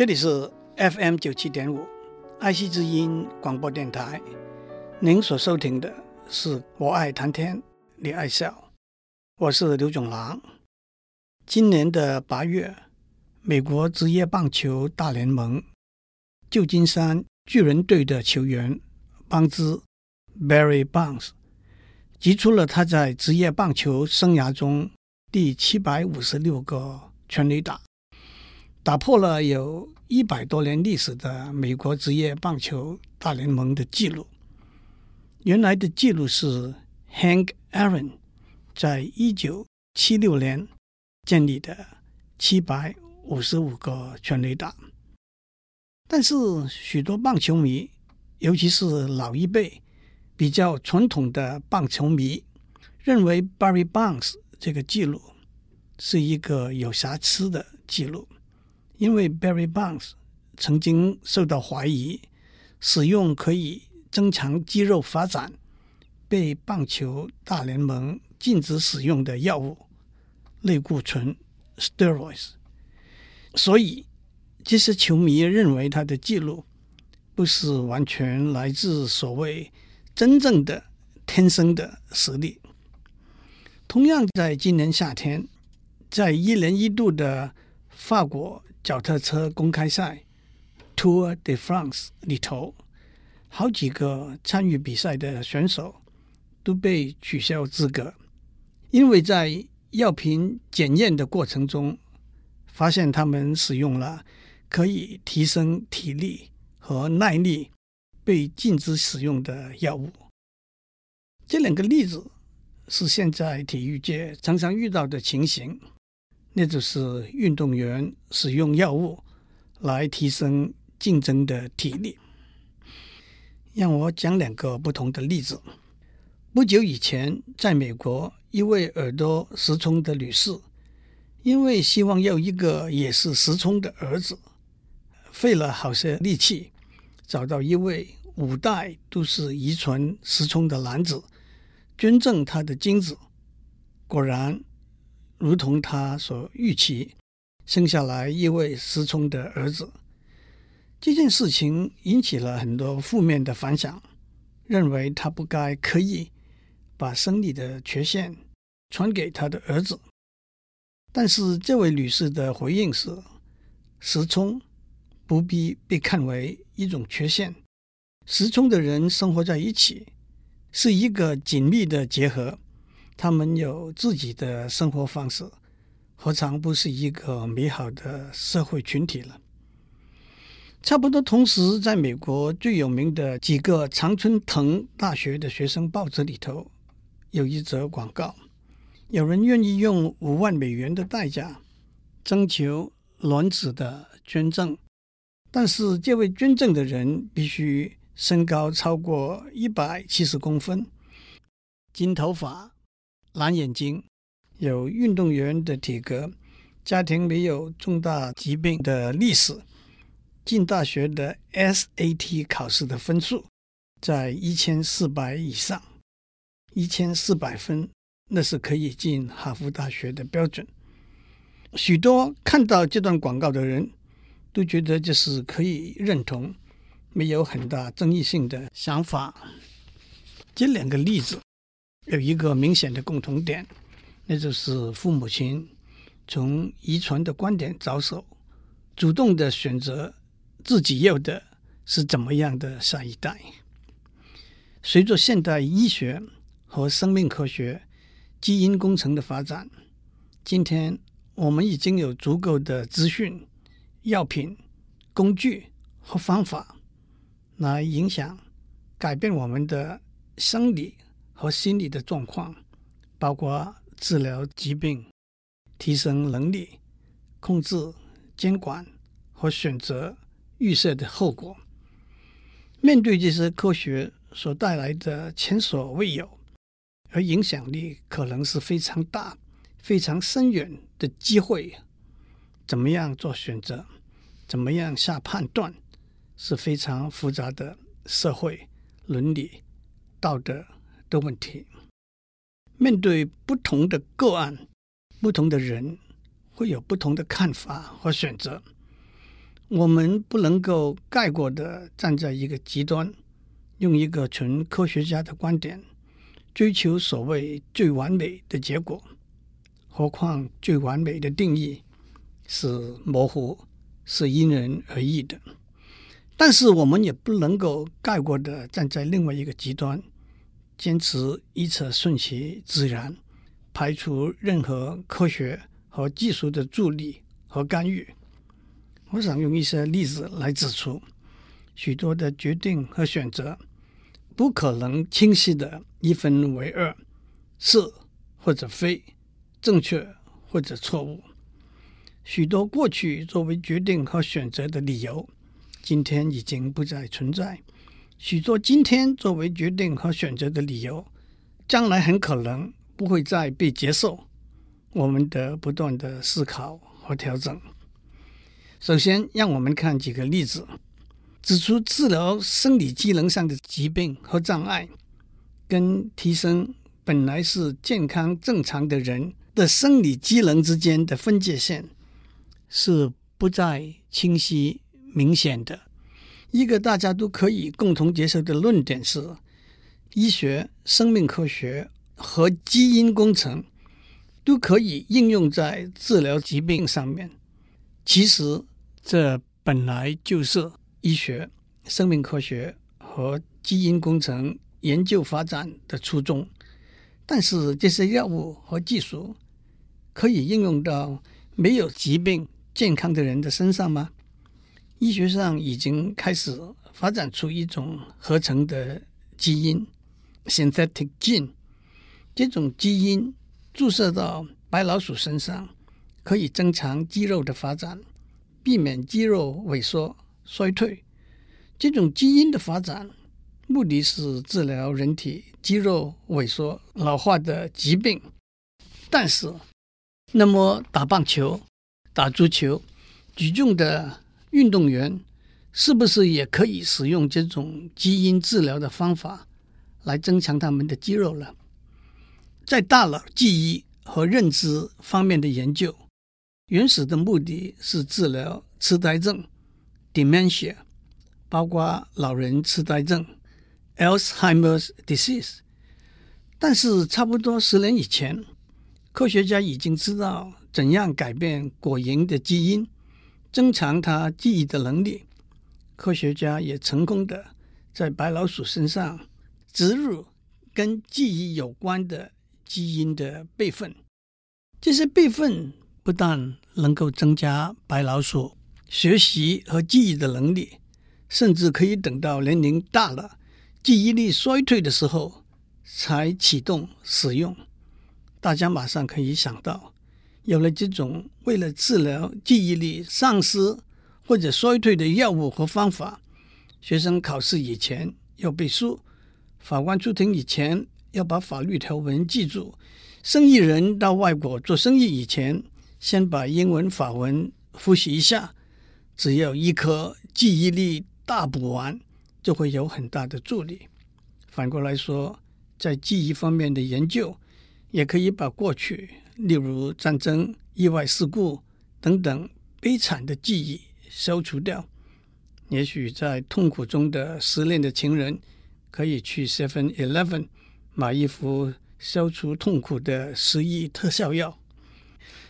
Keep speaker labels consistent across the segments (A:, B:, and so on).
A: 这里是 FM 九七点五爱惜之音广播电台。您所收听的是我爱谈天，你爱笑，我是刘总郎。今年的八月，美国职业棒球大联盟旧金山巨人队的球员邦兹 Barry Bonds 击出了他在职业棒球生涯中第七百五十六个全垒打。打破了有一百多年历史的美国职业棒球大联盟的记录。原来的记录是 Hank Aaron 在一九七六年建立的七百五十五个全垒打。但是许多棒球迷，尤其是老一辈比较传统的棒球迷，认为 Barry Bonds 这个记录是一个有瑕疵的记录。因为 Barry Bonds 曾经受到怀疑，使用可以增强肌肉发展、被棒球大联盟禁止使用的药物类固醇 （steroids），所以这些球迷认为他的记录不是完全来自所谓真正的天生的实力。同样，在今年夏天，在一年一度的法国。脚踏车公开赛 Tour de France 里头，好几个参与比赛的选手都被取消资格，因为在药品检验的过程中，发现他们使用了可以提升体力和耐力被禁止使用的药物。这两个例子是现在体育界常常遇到的情形。那就是运动员使用药物来提升竞争的体力。让我讲两个不同的例子。不久以前，在美国，一位耳朵失聪的女士，因为希望要一个也是失聪的儿子，费了好些力气，找到一位五代都是遗传失聪的男子，捐赠他的精子。果然。如同他所预期，生下来一位失聪的儿子。这件事情引起了很多负面的反响，认为他不该刻意把生理的缺陷传给他的儿子。但是这位女士的回应是：失聪不必被看为一种缺陷，失聪的人生活在一起，是一个紧密的结合。他们有自己的生活方式，何尝不是一个美好的社会群体了？差不多同时，在美国最有名的几个常春藤大学的学生报纸里头，有一则广告，有人愿意用五万美元的代价征求卵子的捐赠，但是这位捐赠的人必须身高超过一百七十公分，金头发。蓝眼睛，有运动员的体格，家庭没有重大疾病的历史，进大学的 SAT 考试的分数在一千四百以上，一千四百分那是可以进哈佛大学的标准。许多看到这段广告的人都觉得这是可以认同，没有很大争议性的想法。这两个例子。有一个明显的共同点，那就是父母亲从遗传的观点着手，主动的选择自己要的是怎么样的下一代。随着现代医学和生命科学、基因工程的发展，今天我们已经有足够的资讯、药品、工具和方法来影响、改变我们的生理。和心理的状况，包括治疗疾病、提升能力、控制、监管和选择预设的后果。面对这些科学所带来的前所未有，而影响力可能是非常大、非常深远的机会，怎么样做选择？怎么样下判断？是非常复杂的社会伦理道德的问题，面对不同的个案，不同的人会有不同的看法和选择。我们不能够概括地站在一个极端，用一个纯科学家的观点追求所谓最完美的结果。何况最完美的定义是模糊，是因人而异的。但是我们也不能够概括地站在另外一个极端，坚持一切顺其自然，排除任何科学和技术的助力和干预。我想用一些例子来指出，许多的决定和选择不可能清晰的一分为二，是或者非，正确或者错误。许多过去作为决定和选择的理由，今天已经不再存在；许多今天作为决定和选择的理由，将来很可能不会再被接受。我们得不断的思考和调整。首先，让我们看几个例子，指出治疗生理机能上的疾病和障碍，跟提升本来是健康正常的人的生理机能之间的分界线是不再清晰明显的。一个大家都可以共同接受的论点是：医学、生命科学和基因工程都可以应用在治疗疾病上面。其实。这本来就是医学、生命科学和基因工程研究发展的初衷，但是这些药物和技术可以应用到没有疾病、健康的人的身上吗？医学上已经开始发展出一种合成的基因 （synthetic gene），这种基因注射到白老鼠身上，可以增强肌肉的发展。避免肌肉萎缩衰退，这种基因的发展目的是治疗人体肌肉萎缩老化的疾病。但是，那么打棒球、打足球、举重的运动员，是不是也可以使用这种基因治疗的方法来增强他们的肌肉呢？在大脑记忆和认知方面的研究。原始的目的是治疗痴呆症 （dementia），包括老人痴呆症 （Alzheimer's disease）。但是，差不多十年以前，科学家已经知道怎样改变果蝇的基因，增强它记忆的能力。科学家也成功的在白老鼠身上植入跟记忆有关的基因的备份，这些备份。不但能够增加白老鼠学习和记忆的能力，甚至可以等到年龄大了、记忆力衰退的时候才启动使用。大家马上可以想到，有了这种为了治疗记忆力丧失或者衰退的药物和方法，学生考试以前要背书，法官出庭以前要把法律条文记住，生意人到外国做生意以前。先把英文、法文复习一下，只要一颗记忆力大补丸，就会有很大的助力。反过来说，在记忆方面的研究，也可以把过去，例如战争、意外事故等等悲惨的记忆消除掉。也许在痛苦中的失恋的情人，可以去 Seven Eleven 买一副消除痛苦的失忆特效药。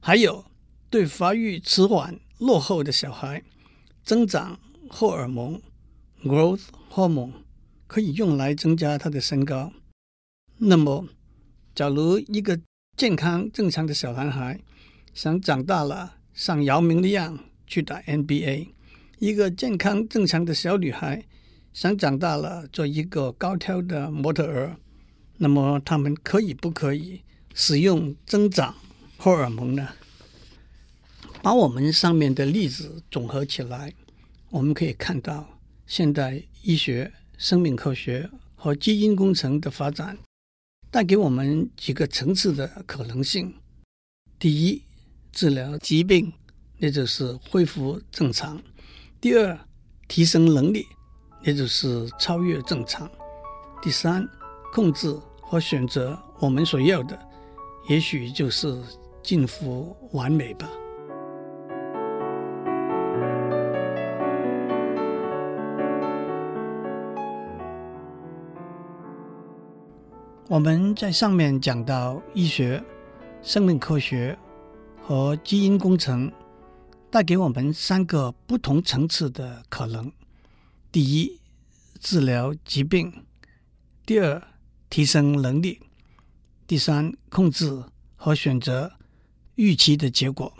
A: 还有，对发育迟缓、落后的小孩，增长荷尔蒙 （growth hormone） 可以用来增加他的身高。那么，假如一个健康正常的小男孩想长大了像姚明那样去打 NBA，一个健康正常的小女孩想长大了做一个高挑的模特儿，那么他们可以不可以使用增长荷尔蒙呢？把我们上面的例子总合起来，我们可以看到，现代医学、生命科学和基因工程的发展，带给我们几个层次的可能性。第一，治疗疾病，那就是恢复正常；第二，提升能力，那就是超越正常；第三，控制和选择我们所要的，也许就是。近乎完美吧。我们在上面讲到医学、生命科学和基因工程带给我们三个不同层次的可能：第一，治疗疾病；第二，提升能力；第三，控制和选择预期的结果。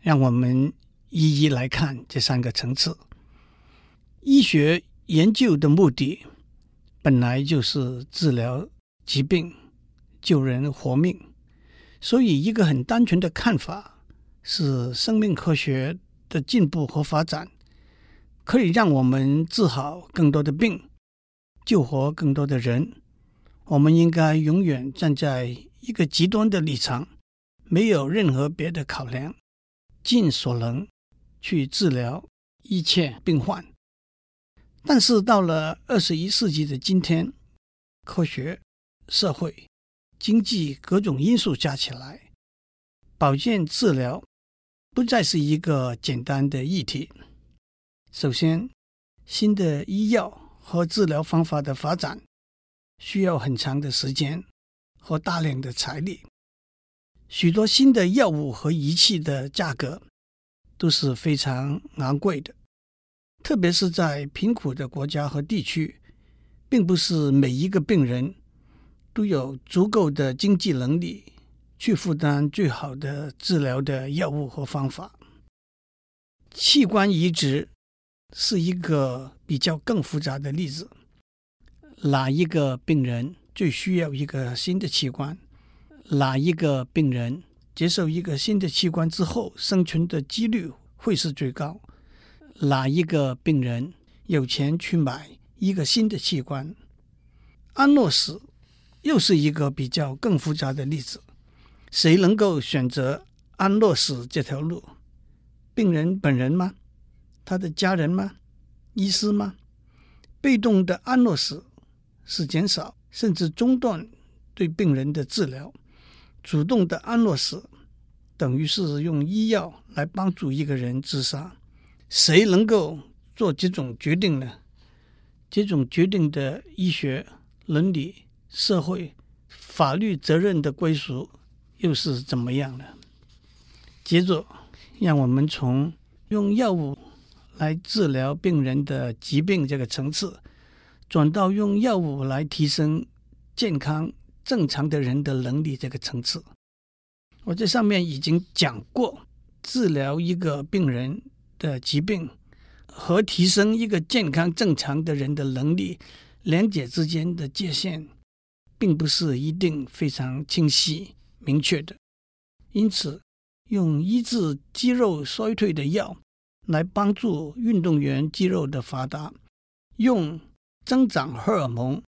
A: 让我们一一来看这三个层次。医学研究的目的本来就是治疗疾病、救人活命，所以一个很单纯的看法是：生命科学的进步和发展可以让我们治好更多的病，救活更多的人。我们应该永远站在一个极端的立场，没有任何别的考量，尽所能去治疗一切病患。但是到了二十一世纪的今天，科学、社会、经济各种因素加起来，保健治疗不再是一个简单的议题。首先，新的医药和治疗方法的发展需要很长的时间和大量的财力，许多新的药物和仪器的价格都是非常昂贵的。特别是在贫苦的国家和地区，并不是每一个病人都有足够的经济能力去负担最好的治疗的药物和方法。器官移植是一个比较更复杂的例子。哪一个病人最需要一个新的器官？哪一个病人接受一个新的器官之后，生存的几率会是最高？哪一个病人有钱去买一个新的器官？安乐死又是一个比较更复杂的例子。谁能够选择安乐死这条路？病人本人吗？他的家人吗？医师吗？被动的安乐死是减少甚至中断对病人的治疗；主动的安乐死等于是用医药来帮助一个人自杀。谁能够做这种决定呢？这种决定的医学、伦理、社会、法律责任的归属又是怎么样呢？接着，让我们从用药物来治疗病人的疾病这个层次，转到用药物来提升健康正常的人的能力这个层次。我在上面已经讲过，治疗一个病人的疾病和提升一个健康正常的人的能力，两者之间的界限并不是一定非常清晰明确的。因此，用医治肌肉衰退的药来帮助运动员肌肉的发达，用增长荷尔蒙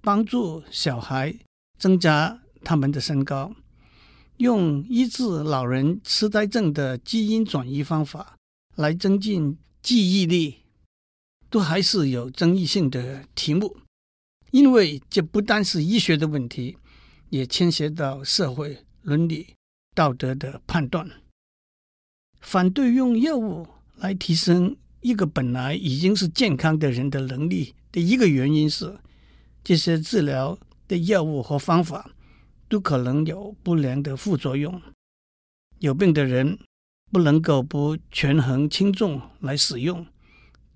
A: 帮助小孩增加他们的身高，用医治老人痴呆症的基因转移方法。来增进记忆力，都还是有争议性的题目，因为这不单是医学的问题，也牵涉到社会伦理道德的判断。反对用药物来提升一个本来已经是健康的人的能力的一个原因是，这些治疗的药物和方法都可能有不良的副作用，有病的人。不能够不权衡轻重来使用，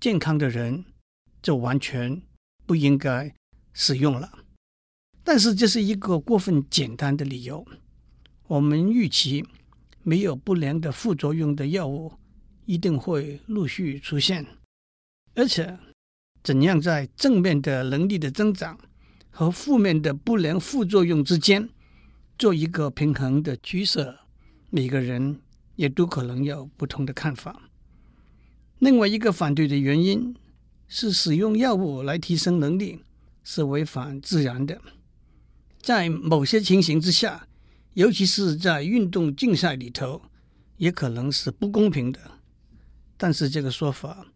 A: 健康的人就完全不应该使用了。但是这是一个过分简单的理由。我们预期没有不良的副作用的药物一定会陆续出现，而且怎样在正面的能力的增长和负面的不良副作用之间做一个平衡的取舍，每个人。也都可能有不同的看法。另外一个反对的原因是，使用药物来提升能力是违反自然的，在某些情形之下，尤其是在运动竞赛里头，也可能是不公平的。但是这个说法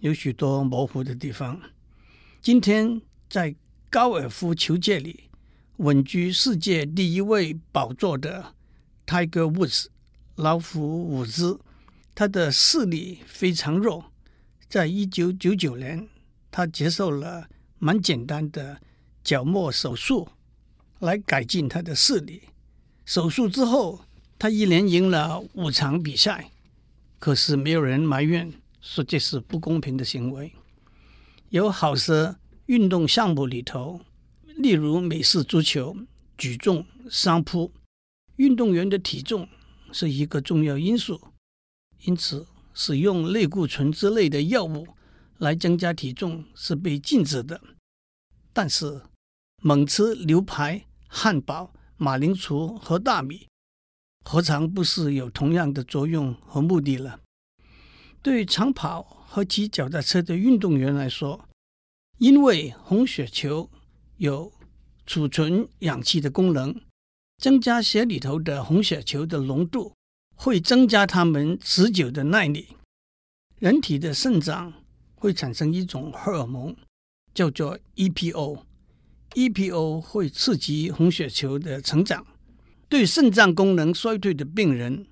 A: 有许多模糊的地方。今天在高尔夫球界里稳居世界第一位宝座的 Tiger Woods。老虎伍兹，他的视力非常弱。在一九九九年，他接受了蛮简单的角膜手术来改进他的视力。手术之后，他一连赢了五场比赛，可是没有人埋怨说这是不公平的行为。有好些运动项目里头，例如美式足球、举重、商扑，运动员的体重是一个重要因素，因此使用类固醇之类的药物来增加体重是被禁止的。但是猛吃牛排、汉堡、马铃薯和大米，何尝不是有同样的作用和目的了？对长跑和骑脚踏车的运动员来说，因为红血球有储存氧气的功能，增加血里头的红血球的浓度，会增加他们持久的耐力。人体的肾脏会产生一种荷尔蒙，叫做 EPO。EPO 会刺激红血球的成长。对肾脏功能衰退的病人，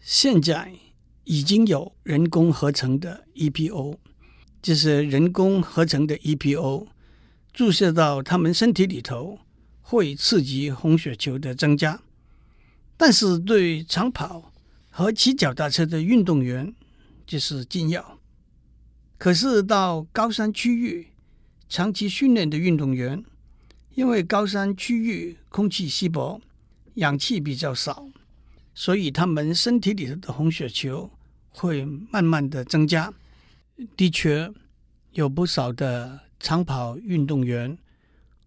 A: 现在已经有人工合成的 EPO，就是人工合成的 EPO，注射到他们身体里头，会刺激红血球的增加。但是对长跑和骑脚踏车的运动员，就是禁药。可是到高山区域长期训练的运动员，因为高山区域空气稀薄，氧气比较少，所以他们身体里的红血球会慢慢的增加。的确，有不少的长跑运动员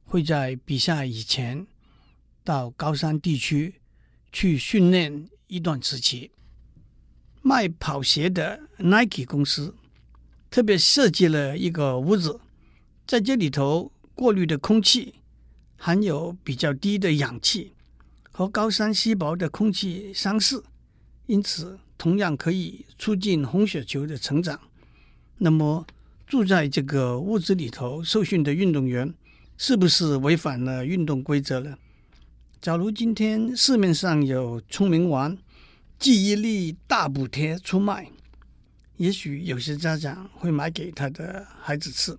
A: 会在比赛以前到高山地区去训练一段时期。卖跑鞋的 Nike 公司特别设计了一个屋子，在这里头过滤的空气。含有比较低的氧气，和高山稀薄的空气相似，因此同样可以促进红血球的成长。那么住在这个屋子里头受训的运动员，是不是违反了运动规则了？假如今天市面上有聪明丸、记忆力大补贴出卖，也许有些家长会买给他的孩子吃，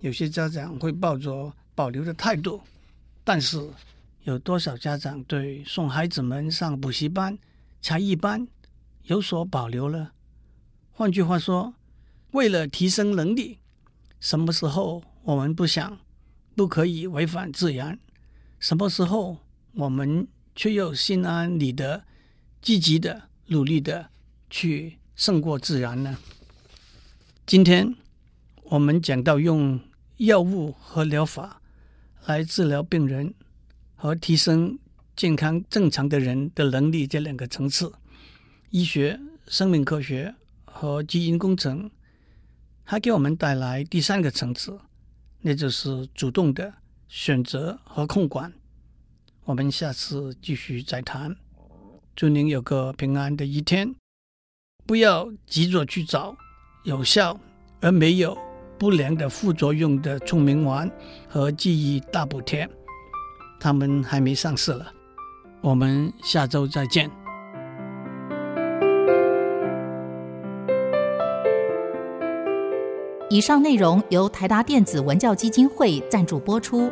A: 有些家长会抱着保留的态度。但是，有多少家长对送孩子们上补习班、才艺班有所保留了？换句话说，为了提升能力，什么时候我们不想、不可以违反自然？什么时候我们却又心安理得、积极的、努力的去胜过自然呢？今天我们讲到用药物和疗法。来治疗病人和提升健康正常的人的能力这两个层次，医学、生命科学和基因工程还给我们带来第三个层次，那就是主动的选择和控管。我们下次继续再谈。祝您有个平安的一天，不要急着去找有效而没有。不良的副作用的聪明丸和记忆大补贴，他们还没上市了。我们下周再见。
B: 以上内容由台达电子文教基金会赞助播出。